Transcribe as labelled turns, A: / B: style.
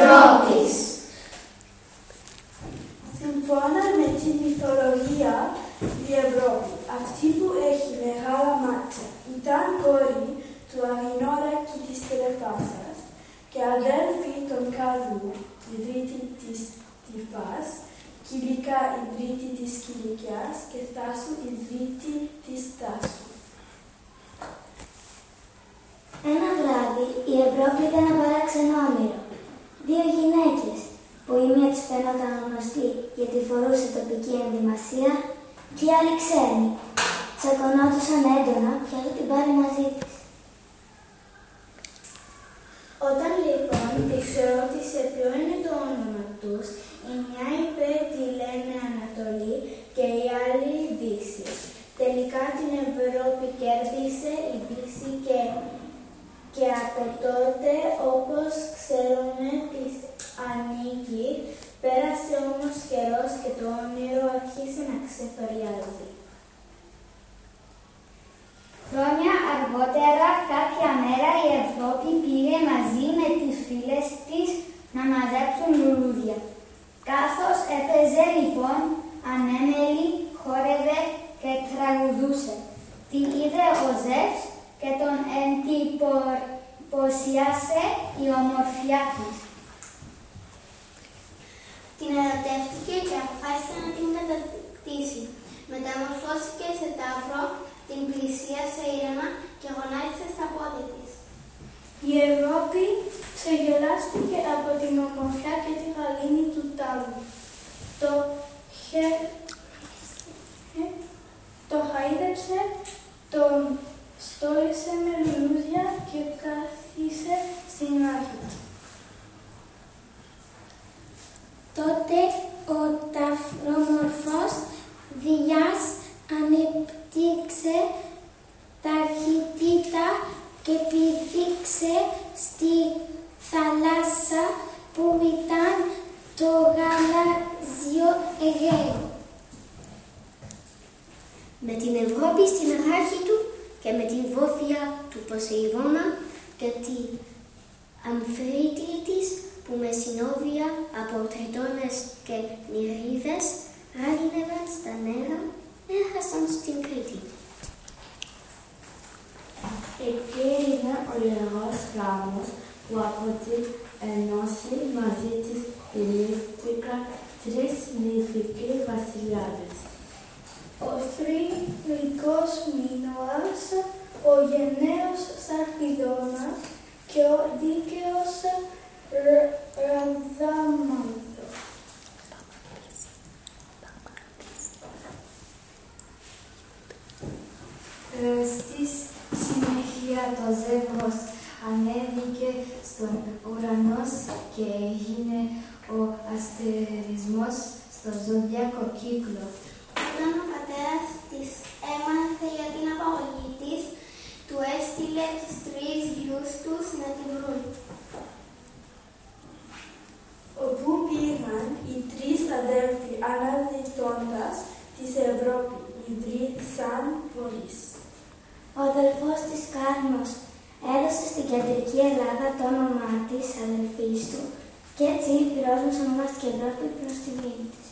A: Ευρώπης.
B: Σύμφωνα με τη μυθολογία, η Ευρώπη, αυτή που έχει μεγάλα μάτια, ήταν κόρη του Αγινόρα και της Τελεφάσας και αδέλφη των Καδού, ιδρύτη της Τυφάς, Κυλικά ιδρύτη της Κυλικιάς και Θάσου ιδρύτη της Τάσου.
C: Ένα βράδυ η Ευρώπη ήταν ένα παράξενο όνειρο. Δύο γυναίκες, που η μία της φαίνονταν γνωστή γιατί φορούσε τοπική ενδυμασία και η άλλη ξένη. Τσακωνόντουσαν έντονα ποια θα την πάρει μαζί της.
D: Όταν λοιπόν της ρώτησε ποιο είναι το όνομα τους, η μια είπε τη λένε Ανατολή και η άλλη Δύση. Τελικά την Ευρώπη κέρδισε η Δύση και, και από τότε όπως ξέρουμε της ανήκει, πέρασε όμως καιρός και το όνειρο άρχισε να ξεφαριάζει.
E: Χρόνια αργότερα, κάποια μέρα η Ευρώπη πήγε μαζί με τις φίλες της να μαζέψουν λουλούδια. Καθώς έπαιζε λοιπόν, ανέμελη, χόρευε και τραγουδούσε. Την είδε ο Ζεύς και τον εντυπωσιάσε η ομορφιά της.
D: Την ερωτεύτηκε και αποφάσισε να την κατακτήσει. Μεταμορφώθηκε σε ταύρο, την πλησίασε ήρεμα και γονάτισε στα πόδια της.
B: Η Ευρώπη ξεγελάστηκε από την ομορφιά και τη γαλήνη του τάβου. Το, χε... ε, το χαΐδεψε, τον στόλισε με λουλούδια και κάθισε στην άρχη.
C: Τότε ο ταυρομορφός Διάς ανεπτύξε ταχύτητα και πηδήξε στη θάλασσα που ήταν το γαλάζιο Αιγαίο.
F: Με την Ευρώπη στην αρχή του και με την βοήθεια του Ποσεϊδώνα και την αμφίτη της που με συνόβια από τριτώνες και νηρίδες ράγινευαν στα νερά, έχασαν στην Κρήτη.
B: Εκεί είναι ο Ιερός Γάμος που από την ενώση μαζί της υλίστηκαν τρεις νηφικοί βασιλιάδες. Ο θρηλυκός Μίνωας, ο γενναίος Σαρπιδώνας και ο δίκαιος Ραδάμανθος. Ε, στη συνέχεια το ζεύγος ανέβηκε στον ουρανός και έγινε ο αστερισμός στο ζωδιακό κύκλο.
D: Όταν ο πατέρας της έμαθε για την απαγωγή της, του έστειλε τους τρεις γιους τους να τη βρουν.
B: όπου πήγαν οι τρεις αδέλφοι αναζητώντας της Ευρώπη, ιδρύσαν πόλεις.
C: Ο αδελφός της Κάρνος έδωσε στην κεντρική Ελλάδα το όνομά της αδελφής του και έτσι η πυρός μας ονομάστηκε Ευρώπη προς τη μήνυ της.